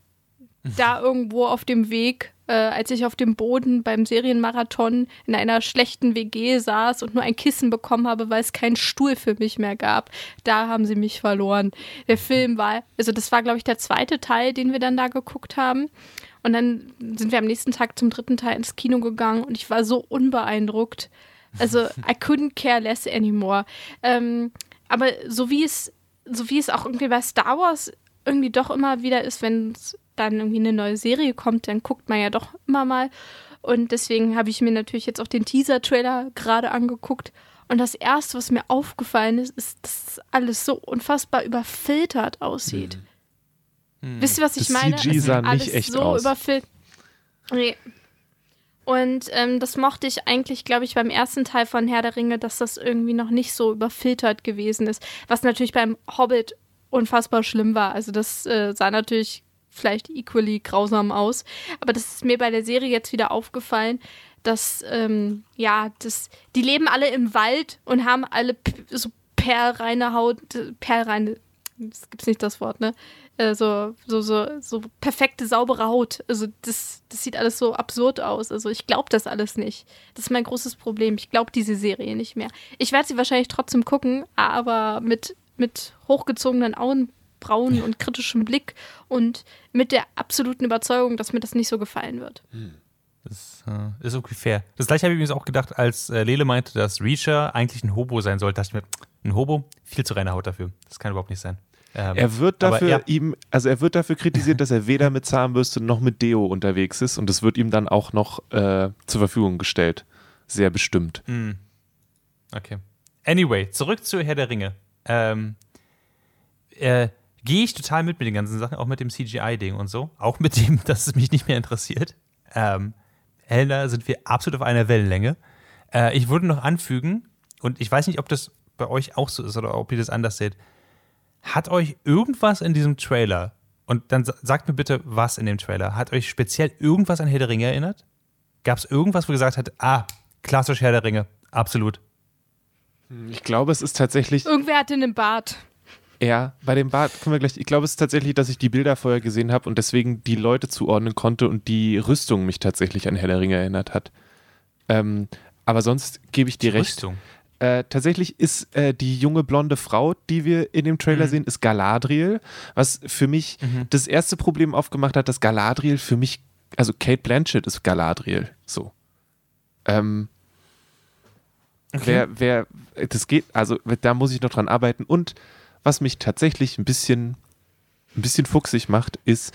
Da irgendwo auf dem Weg äh, als ich auf dem Boden beim Serienmarathon in einer schlechten WG saß und nur ein Kissen bekommen habe, weil es keinen Stuhl für mich mehr gab. Da haben sie mich verloren. Der Film war, also das war, glaube ich, der zweite Teil, den wir dann da geguckt haben. Und dann sind wir am nächsten Tag zum dritten Teil ins Kino gegangen und ich war so unbeeindruckt. Also, <laughs> I couldn't care less anymore. Ähm, aber so wie es, so wie es auch irgendwie bei Star Wars irgendwie doch immer wieder ist, wenn es dann irgendwie eine neue Serie kommt, dann guckt man ja doch immer mal. Und deswegen habe ich mir natürlich jetzt auch den Teaser-Trailer gerade angeguckt. Und das Erste, was mir aufgefallen ist, ist, dass alles so unfassbar überfiltert aussieht. Hm. Wisst ihr, was ich das meine? CG sah nicht echt so aus. überfiltert. Nee. Und ähm, das mochte ich eigentlich, glaube ich, beim ersten Teil von Herr der Ringe, dass das irgendwie noch nicht so überfiltert gewesen ist. Was natürlich beim Hobbit unfassbar schlimm war. Also das äh, sah natürlich vielleicht equally grausam aus. Aber das ist mir bei der Serie jetzt wieder aufgefallen, dass, ähm, ja, das, die leben alle im Wald und haben alle so perlreine Haut, perlreine, es gibt nicht das Wort, ne? Äh, so, so, so, so perfekte, saubere Haut. Also das, das sieht alles so absurd aus. Also ich glaube das alles nicht. Das ist mein großes Problem. Ich glaube diese Serie nicht mehr. Ich werde sie wahrscheinlich trotzdem gucken, aber mit, mit hochgezogenen Augen Augenbrauen und kritischem Blick und mit der absoluten Überzeugung, dass mir das nicht so gefallen wird. Hm. Das äh, ist okay fair. Das gleiche habe ich mir auch gedacht, als äh, Lele meinte, dass Reacher eigentlich ein Hobo sein sollte. dachte ich mir, ein Hobo? Viel zu reine Haut dafür. Das kann überhaupt nicht sein. Ähm, er wird dafür ja. ihm, also er wird dafür kritisiert, dass er weder mit Zahnbürste noch mit Deo unterwegs ist und es wird ihm dann auch noch äh, zur Verfügung gestellt. Sehr bestimmt. Mm. Okay. Anyway, zurück zu Herr der Ringe. Ähm, äh, gehe ich total mit mit den ganzen Sachen, auch mit dem CGI-Ding und so. Auch mit dem, <laughs> dass es mich nicht mehr interessiert. Ähm, Helena sind wir absolut auf einer Wellenlänge. Äh, ich würde noch anfügen, und ich weiß nicht, ob das bei euch auch so ist oder ob ihr das anders seht. Hat euch irgendwas in diesem Trailer, und dann sagt mir bitte, was in dem Trailer, hat euch speziell irgendwas an Herr der Ringe erinnert? Gab es irgendwas, wo ihr gesagt habt, ah, klassisch Herr der Ringe, absolut? Ich glaube, es ist tatsächlich. Irgendwer hatte einen Bart. Ja, bei dem Bart können wir gleich. Ich glaube, es ist tatsächlich, dass ich die Bilder vorher gesehen habe und deswegen die Leute zuordnen konnte und die Rüstung mich tatsächlich an Herr der Ringe erinnert hat. Ähm, aber sonst gebe ich dir die recht. Rüstung. Äh, tatsächlich ist äh, die junge blonde Frau, die wir in dem Trailer mhm. sehen, ist Galadriel, was für mich mhm. das erste Problem aufgemacht hat, dass Galadriel für mich, also Kate Blanchett ist Galadriel, so. Ähm, okay. Wer, wer, das geht, also da muss ich noch dran arbeiten und was mich tatsächlich ein bisschen, ein bisschen fuchsig macht, ist,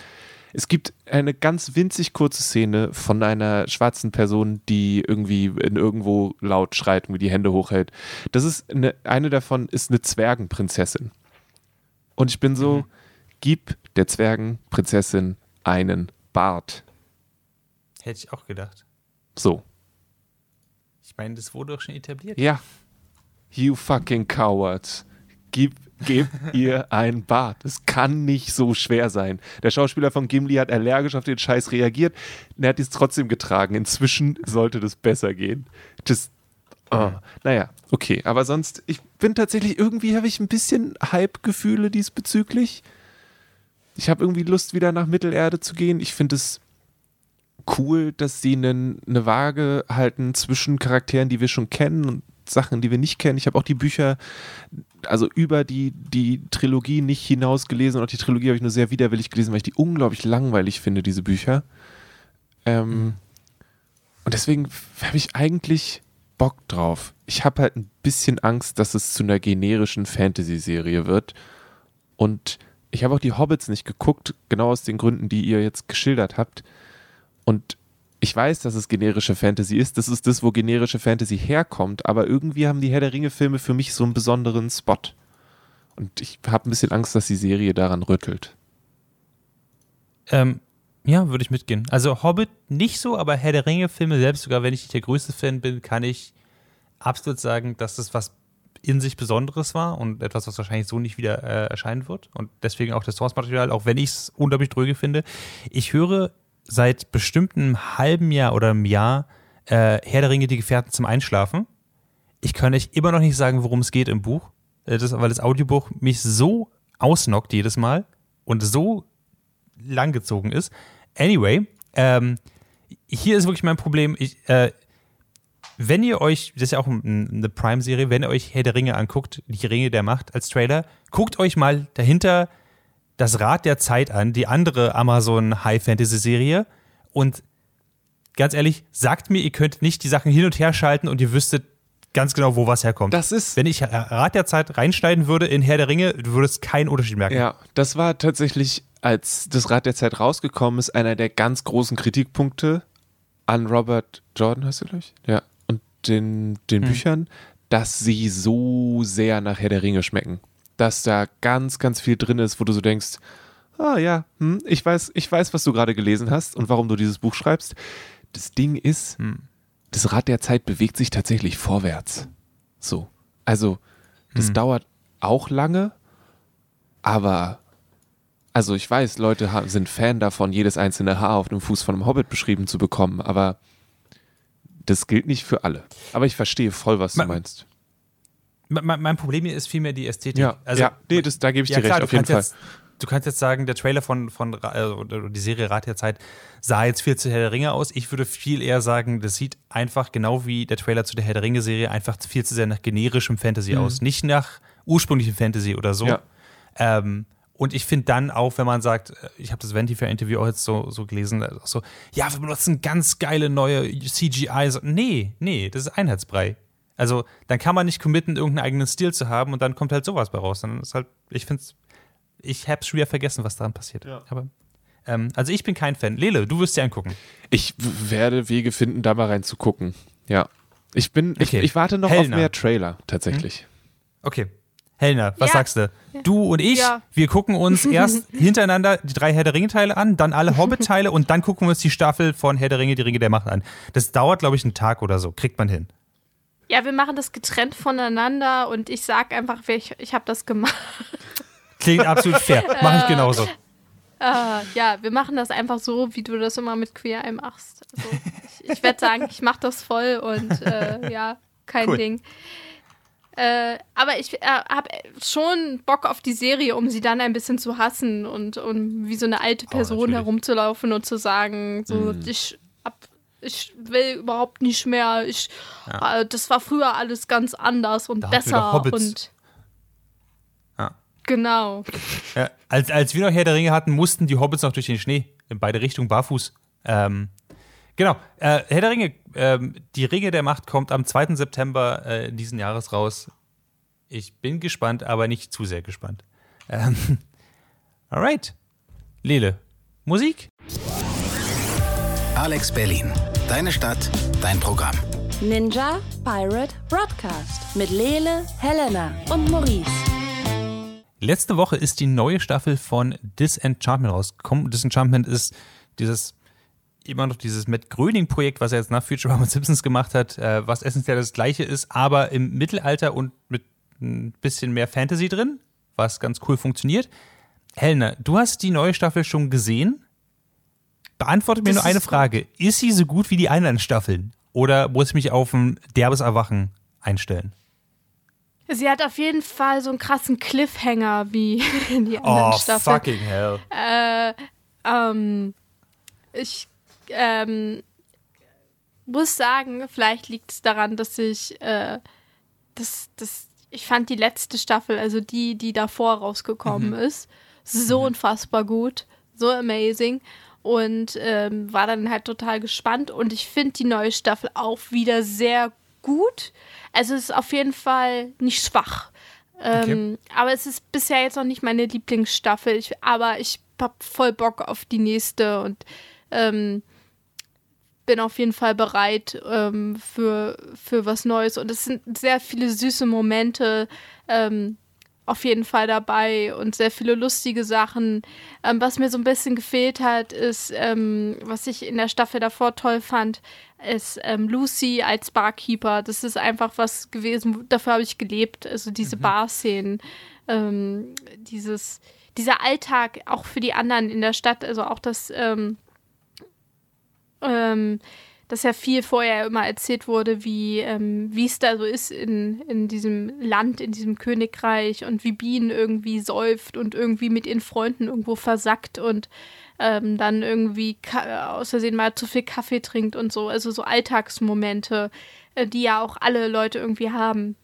es gibt eine ganz winzig kurze Szene von einer schwarzen Person, die irgendwie in irgendwo laut schreit und die Hände hochhält. Das ist eine, eine davon ist eine Zwergenprinzessin. Und ich bin so, mhm. gib der Zwergenprinzessin einen Bart. Hätte ich auch gedacht. So. Ich meine, das wurde doch schon etabliert. Ja. You fucking cowards. Gib gebt ihr ein Bad. Es kann nicht so schwer sein. Der Schauspieler von Gimli hat allergisch auf den Scheiß reagiert. Er hat dies trotzdem getragen. Inzwischen sollte das besser gehen. Das, oh, naja, okay. Aber sonst, ich bin tatsächlich, irgendwie habe ich ein bisschen Hype-Gefühle diesbezüglich. Ich habe irgendwie Lust, wieder nach Mittelerde zu gehen. Ich finde es cool, dass sie einen, eine Waage halten zwischen Charakteren, die wir schon kennen und Sachen, die wir nicht kennen. Ich habe auch die Bücher, also über die, die Trilogie nicht hinaus gelesen. Und auch die Trilogie habe ich nur sehr widerwillig gelesen, weil ich die unglaublich langweilig finde, diese Bücher. Ähm, mhm. Und deswegen habe ich eigentlich Bock drauf. Ich habe halt ein bisschen Angst, dass es zu einer generischen Fantasy-Serie wird. Und ich habe auch die Hobbits nicht geguckt, genau aus den Gründen, die ihr jetzt geschildert habt. Und ich weiß, dass es generische Fantasy ist. Das ist das, wo generische Fantasy herkommt. Aber irgendwie haben die Herr der Ringe-Filme für mich so einen besonderen Spot. Und ich habe ein bisschen Angst, dass die Serie daran rüttelt. Ähm, ja, würde ich mitgehen. Also Hobbit nicht so, aber Herr der Ringe-Filme, selbst sogar wenn ich nicht der größte Fan bin, kann ich absolut sagen, dass das was in sich Besonderes war und etwas, was wahrscheinlich so nicht wieder äh, erscheinen wird. Und deswegen auch das Source-Material, auch wenn ich es unglaublich dröge finde. Ich höre seit bestimmten halben Jahr oder einem Jahr äh, Herr der Ringe, die Gefährten zum Einschlafen. Ich kann euch immer noch nicht sagen, worum es geht im Buch, äh, das, weil das Audiobuch mich so ausnockt jedes Mal und so langgezogen ist. Anyway, ähm, hier ist wirklich mein Problem. Ich, äh, wenn ihr euch, das ist ja auch eine Prime-Serie, wenn ihr euch Herr der Ringe anguckt, die Ringe der Macht als Trailer, guckt euch mal dahinter das Rad der Zeit an, die andere Amazon High Fantasy Serie. Und ganz ehrlich, sagt mir, ihr könnt nicht die Sachen hin und her schalten und ihr wüsstet ganz genau, wo was herkommt. Das ist. Wenn ich Rad der Zeit reinschneiden würde in Herr der Ringe, du würdest keinen Unterschied merken. Ja, das war tatsächlich, als das Rad der Zeit rausgekommen ist, einer der ganz großen Kritikpunkte an Robert Jordan, heißt du, glaube ich? Ja. Und den, den hm. Büchern, dass sie so sehr nach Herr der Ringe schmecken dass da ganz, ganz viel drin ist, wo du so denkst, ah ja, hm, ich weiß, ich weiß, was du gerade gelesen hast und warum du dieses Buch schreibst. Das Ding ist, hm. das Rad der Zeit bewegt sich tatsächlich vorwärts. So. Also, das hm. dauert auch lange, aber also ich weiß, Leute sind Fan davon, jedes einzelne Haar auf dem Fuß von einem Hobbit beschrieben zu bekommen, aber das gilt nicht für alle. Aber ich verstehe voll, was du meinst. Mein, mein, Problem hier ist vielmehr die Ästhetik. Ja, also, ja nee, das, da gebe ich ja, dir klar, recht, auf jeden Fall. Jetzt, du kannst jetzt sagen, der Trailer von, von äh, die Serie Rat der Zeit sah jetzt viel zu Herr der Ringe aus. Ich würde viel eher sagen, das sieht einfach genau wie der Trailer zu der Herr der Ringe-Serie einfach viel zu sehr nach generischem Fantasy mhm. aus. Nicht nach ursprünglichem Fantasy oder so. Ja. Ähm, und ich finde dann auch, wenn man sagt, äh, ich habe das Ventifair-Interview auch jetzt so, so gelesen, so, ja, wir benutzen ganz geile neue CGI. Nee, nee, das ist Einheitsbrei. Also dann kann man nicht committen, irgendeinen eigenen Stil zu haben und dann kommt halt sowas bei raus. Dann ist halt, ich finde es, ich hab's schon wieder vergessen, was daran passiert. Ja. Aber, ähm, also ich bin kein Fan. Lele, du wirst dir angucken. Ich werde Wege finden, da mal reinzugucken. Ja. Ich bin, okay. ich, ich, warte noch Helena. auf mehr Trailer, tatsächlich. Hm? Okay. Helena, was ja. sagst du? Du und ich, ja. wir gucken uns <laughs> erst hintereinander die drei Herr der Ringe-Teile an, dann alle Hobbit-Teile und dann gucken wir uns die Staffel von Herr der Ringe, die Ringe der Macht an. Das dauert, glaube ich, einen Tag oder so. Kriegt man hin. Ja, wir machen das getrennt voneinander und ich sag einfach, ich, ich habe das gemacht. Klingt absolut fair. <laughs> Mache ich genauso. Uh, ja, wir machen das einfach so, wie du das immer mit Queer Eye machst. Also, ich, ich werde sagen, ich mache das voll und äh, ja, kein cool. Ding. Äh, aber ich äh, habe schon Bock auf die Serie, um sie dann ein bisschen zu hassen und um wie so eine alte oh, Person oh, herumzulaufen und zu sagen, so, mm. ich ich will überhaupt nicht mehr. Ich, ja. äh, das war früher alles ganz anders und da besser und ja. genau. Ja, als, als wir noch Herr der Ringe hatten, mussten die Hobbits noch durch den Schnee in beide Richtungen barfuß. Ähm, genau. Äh, Herr der Ringe, ähm, die Ringe der Macht kommt am 2. September äh, diesen Jahres raus. Ich bin gespannt, aber nicht zu sehr gespannt. Ähm, <laughs> alright. Lele, Musik? Alex Berlin. Deine Stadt, dein Programm. Ninja Pirate Broadcast mit Lele, Helena und Maurice. Letzte Woche ist die neue Staffel von Disenchantment rausgekommen. Disenchantment ist dieses immer noch dieses Matt Gröning-Projekt, was er jetzt nach Futurama und Simpsons gemacht hat, äh, was essentiell das gleiche ist, aber im Mittelalter und mit ein bisschen mehr Fantasy drin, was ganz cool funktioniert. Helena, du hast die neue Staffel schon gesehen? Beantwortet mir das nur eine Frage. Ist sie so gut wie die anderen Staffeln? Oder muss ich mich auf ein derbes Erwachen einstellen? Sie hat auf jeden Fall so einen krassen Cliffhanger wie <laughs> die anderen oh, Staffeln. fucking hell. Äh, ähm, ich ähm, muss sagen, vielleicht liegt es daran, dass ich äh, das, das, ich fand die letzte Staffel, also die, die davor rausgekommen Mhm. ist, so unfassbar gut, so amazing und ähm, war dann halt total gespannt und ich finde die neue Staffel auch wieder sehr gut. Also es ist auf jeden Fall nicht schwach. Ähm, Aber es ist bisher jetzt noch nicht meine Lieblingsstaffel. Ich, aber ich hab voll Bock auf die nächste und ähm, bin auf jeden Fall bereit ähm, für, für was Neues. Und es sind sehr viele süße Momente ähm, auf jeden Fall dabei und sehr viele lustige Sachen. Ähm, was mir so ein bisschen gefehlt hat, ist, ähm, was ich in der Staffel davor toll fand, ist ähm, Lucy als Barkeeper. Das ist einfach was gewesen, dafür habe ich gelebt. Also diese Bar-Szenen, ähm, dieses, dieser Alltag auch für die anderen in der Stadt, also auch das, ähm, ähm, dass ja viel vorher immer erzählt wurde, wie ähm, es da so ist in, in diesem Land, in diesem Königreich und wie Bean irgendwie säuft und irgendwie mit ihren Freunden irgendwo versackt und ähm, dann irgendwie ka- aus Versehen mal zu viel Kaffee trinkt und so. Also so Alltagsmomente, äh, die ja auch alle Leute irgendwie haben.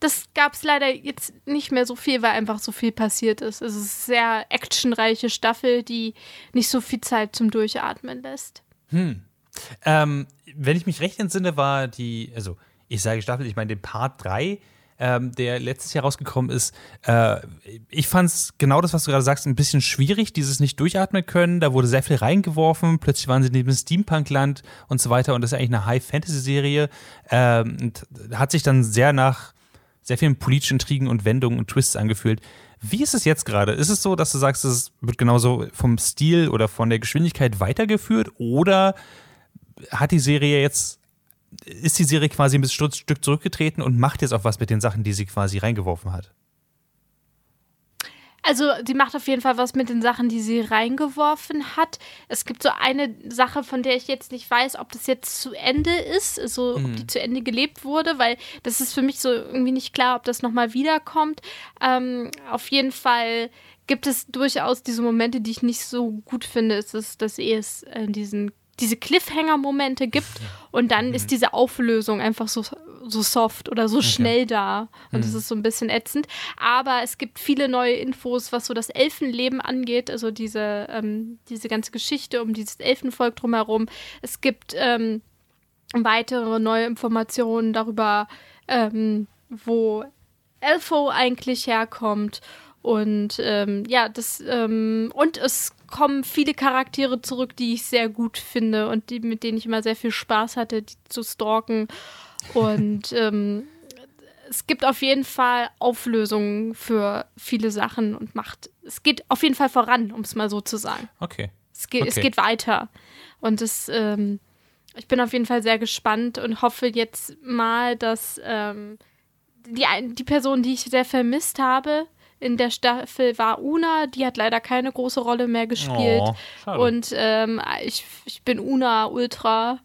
Das gab es leider jetzt nicht mehr so viel, weil einfach so viel passiert ist. Es ist eine sehr actionreiche Staffel, die nicht so viel Zeit zum Durchatmen lässt. Ähm, wenn ich mich recht entsinne, war die, also ich sage Staffel, ich meine den Part 3, ähm, der letztes Jahr rausgekommen ist. Äh, ich fand es genau das, was du gerade sagst, ein bisschen schwierig, dieses nicht durchatmen können. Da wurde sehr viel reingeworfen, plötzlich waren sie diesem Steampunk-Land und so weiter. Und das ist eigentlich eine High-Fantasy-Serie. Ähm, hat sich dann sehr nach sehr vielen politischen Intrigen und Wendungen und Twists angefühlt. Wie ist es jetzt gerade? Ist es so, dass du sagst, es wird genauso vom Stil oder von der Geschwindigkeit weitergeführt? Oder hat die Serie jetzt, ist die Serie quasi ein bisschen Stück zurückgetreten und macht jetzt auch was mit den Sachen, die sie quasi reingeworfen hat? Also, sie macht auf jeden Fall was mit den Sachen, die sie reingeworfen hat. Es gibt so eine Sache, von der ich jetzt nicht weiß, ob das jetzt zu Ende ist, also ob die zu Ende gelebt wurde, weil das ist für mich so irgendwie nicht klar, ob das nochmal wiederkommt. Ähm, auf jeden Fall gibt es durchaus diese Momente, die ich nicht so gut finde. Es ist, dass es äh, diesen diese Cliffhanger-Momente gibt und dann ist diese Auflösung einfach so, so soft oder so schnell da und das ist so ein bisschen ätzend. Aber es gibt viele neue Infos, was so das Elfenleben angeht, also diese, ähm, diese ganze Geschichte um dieses Elfenvolk drumherum. Es gibt ähm, weitere neue Informationen darüber, ähm, wo Elfo eigentlich herkommt. Und ähm, ja, das ähm, und es kommen viele Charaktere zurück, die ich sehr gut finde und die, mit denen ich immer sehr viel Spaß hatte, die zu stalken. Und <laughs> ähm, es gibt auf jeden Fall Auflösungen für viele Sachen und macht. Es geht auf jeden Fall voran, um es mal so zu sagen. Okay. Es geht, es Okay. geht weiter. Und es, ähm, ich bin auf jeden Fall sehr gespannt und hoffe jetzt mal, dass ähm, die, die Person, die ich sehr vermisst habe in der Staffel, war Una. Die hat leider keine große Rolle mehr gespielt. Oh, und ähm, ich, ich bin Una Ultra.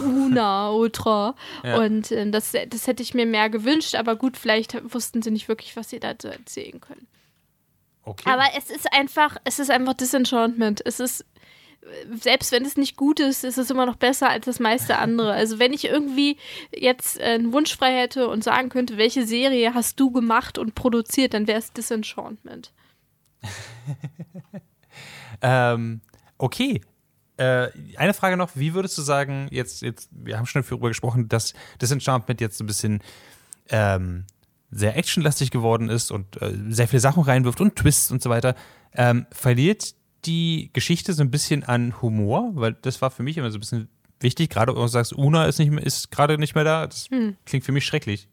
Una Ultra. Ja. Und ähm, das, das hätte ich mir mehr gewünscht, aber gut, vielleicht wussten sie nicht wirklich, was sie da so erzählen können. okay. Aber es ist einfach, es ist einfach Disenchantment. Es ist, äh, selbst wenn es nicht gut ist, ist es immer noch besser als das meiste andere. Also wenn ich irgendwie jetzt äh, einen Wunsch frei hätte und sagen könnte, welche Serie hast du gemacht und produziert, dann wäre es Disenchantment. <laughs> Ähm, okay. Äh, eine Frage noch, wie würdest du sagen, jetzt, jetzt, wir haben schon darüber gesprochen, dass Disenchantment jetzt ein bisschen ähm, sehr actionlastig geworden ist und äh, sehr viele Sachen reinwirft und Twists und so weiter. Ähm, verliert die Geschichte so ein bisschen an Humor? Weil das war für mich immer so ein bisschen wichtig, gerade wenn du sagst, Una ist, nicht mehr, ist gerade nicht mehr da. Das klingt für mich schrecklich.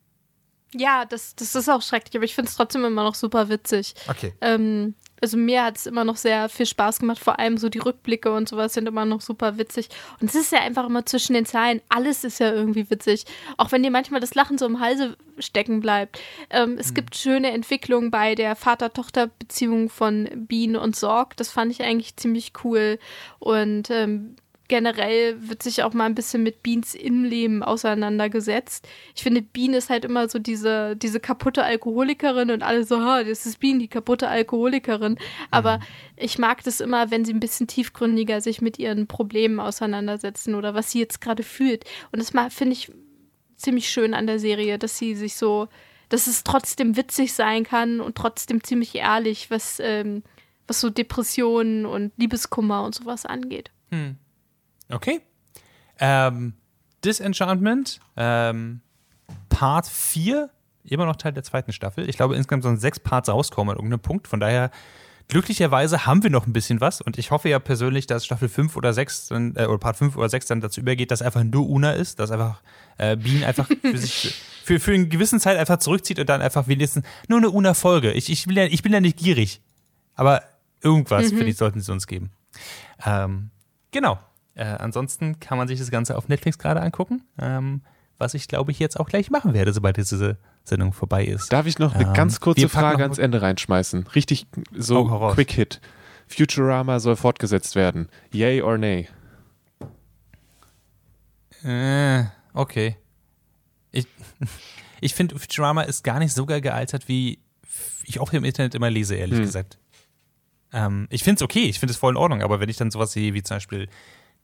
Ja, das, das ist auch schrecklich, aber ich finde es trotzdem immer noch super witzig. Okay. Ähm, also mir hat es immer noch sehr viel Spaß gemacht, vor allem so die Rückblicke und sowas sind immer noch super witzig. Und es ist ja einfach immer zwischen den Zeilen, alles ist ja irgendwie witzig. Auch wenn dir manchmal das Lachen so im Halse stecken bleibt. Ähm, es gibt schöne Entwicklungen bei der Vater-Tochter-Beziehung von Bean und Sorg. Das fand ich eigentlich ziemlich cool. Und ähm, generell wird sich auch mal ein bisschen mit Beans Innenleben auseinandergesetzt. Ich finde, Bean ist halt immer so diese, diese kaputte Alkoholikerin und alle so, ha, das ist Bean, die kaputte Alkoholikerin. Aber mhm. ich mag das immer, wenn sie ein bisschen tiefgründiger sich mit ihren Problemen auseinandersetzen oder was sie jetzt gerade fühlt. Und das finde ich ziemlich schön an der Serie, dass sie sich so, dass es trotzdem witzig sein kann und trotzdem ziemlich ehrlich, was, ähm, was so Depressionen und Liebeskummer und sowas angeht. Hm. Okay. Ähm, Disenchantment, ähm, Part 4, immer noch Teil der zweiten Staffel. Ich glaube, insgesamt sollen sechs Parts rauskommen an irgendeinem Punkt. Von daher, glücklicherweise haben wir noch ein bisschen was. Und ich hoffe ja persönlich, dass Staffel 5 oder 6, dann, äh, oder Part 5 oder 6 dann dazu übergeht, dass einfach nur Una ist, dass einfach äh, Bean einfach <laughs> für sich für, für eine gewisse Zeit einfach zurückzieht und dann einfach wenigstens nur eine Una-Folge. Ich, ich, ja, ich bin ja nicht gierig. Aber irgendwas, mhm. finde ich, sollten sie uns geben. Ähm, genau. Äh, ansonsten kann man sich das Ganze auf Netflix gerade angucken, ähm, was ich glaube ich jetzt auch gleich machen werde, sobald diese Sendung vorbei ist. Darf ich noch eine ähm, ganz kurze Frage ans Ende reinschmeißen? Richtig so oh, Quick Hit. Futurama soll fortgesetzt werden. Yay or nay? Äh, okay. Ich, <laughs> ich finde, Futurama ist gar nicht so geil gealtert, wie ich auch im Internet immer lese, ehrlich hm. gesagt. Ähm, ich finde es okay, ich finde es voll in Ordnung, aber wenn ich dann sowas sehe, wie zum Beispiel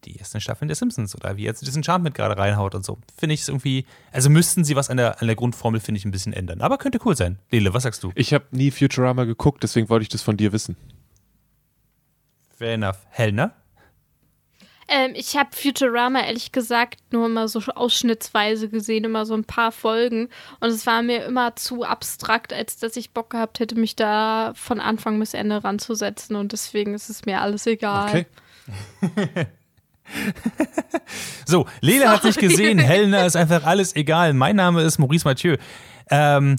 die ersten Staffeln der Simpsons oder wie jetzt Disenchantment gerade reinhaut und so. Finde ich es irgendwie, also müssten sie was an der, an der Grundformel, finde ich, ein bisschen ändern. Aber könnte cool sein. Lele, was sagst du? Ich habe nie Futurama geguckt, deswegen wollte ich das von dir wissen. Fair enough. Hellner? Ähm, ich habe Futurama ehrlich gesagt nur immer so ausschnittsweise gesehen, immer so ein paar Folgen. Und es war mir immer zu abstrakt, als dass ich Bock gehabt hätte, mich da von Anfang bis Ende ranzusetzen. Und deswegen ist es mir alles egal. Okay. <laughs> so, Lele Sorry. hat sich gesehen, Helena ist einfach alles egal. Mein Name ist Maurice Mathieu. Ähm,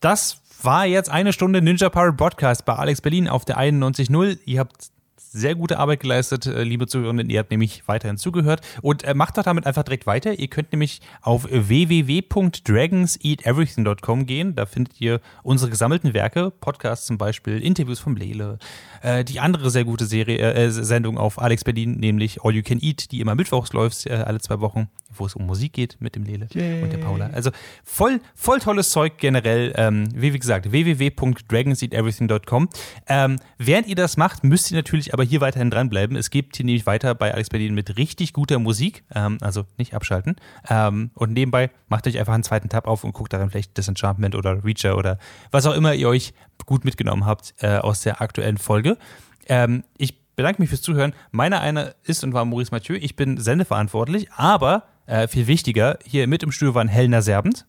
das war jetzt eine Stunde Ninja Pirate Podcast bei Alex Berlin auf der 91.0. Ihr habt sehr gute Arbeit geleistet, äh, liebe Zuhörerinnen. Ihr habt nämlich weiterhin zugehört und äh, macht doch damit einfach direkt weiter. Ihr könnt nämlich auf www.dragonseateverything.com gehen. Da findet ihr unsere gesammelten Werke, Podcasts zum Beispiel, Interviews vom Lele, äh, die andere sehr gute Serie, äh, Sendung auf Alex Berlin, nämlich All You Can Eat, die immer mittwochs läuft, alle zwei Wochen wo es um Musik geht mit dem Lele Yay. und der Paula. Also voll, voll tolles Zeug generell. Ähm, wie, wie gesagt, www.dragonseateverything.com. Ähm, während ihr das macht, müsst ihr natürlich aber hier weiterhin dranbleiben. Es geht hier nämlich weiter bei Alex Berlin mit richtig guter Musik. Ähm, also nicht abschalten. Ähm, und nebenbei macht euch einfach einen zweiten Tab auf und guckt daran vielleicht Disenchantment oder Reacher oder was auch immer ihr euch gut mitgenommen habt äh, aus der aktuellen Folge. Ähm, ich bedanke mich fürs Zuhören. Meine eine ist und war Maurice Mathieu. Ich bin sendeverantwortlich, aber äh, viel wichtiger, hier mit im Studio waren Helena Serbent.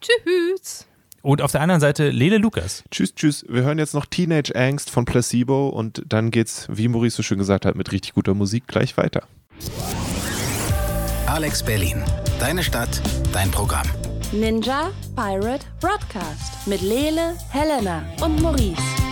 Tschüss. Und auf der anderen Seite Lele Lukas. Tschüss, tschüss. Wir hören jetzt noch Teenage Angst von Placebo und dann geht's, wie Maurice so schön gesagt hat, mit richtig guter Musik gleich weiter. Alex Berlin. Deine Stadt, dein Programm. Ninja Pirate Broadcast mit Lele, Helena und Maurice.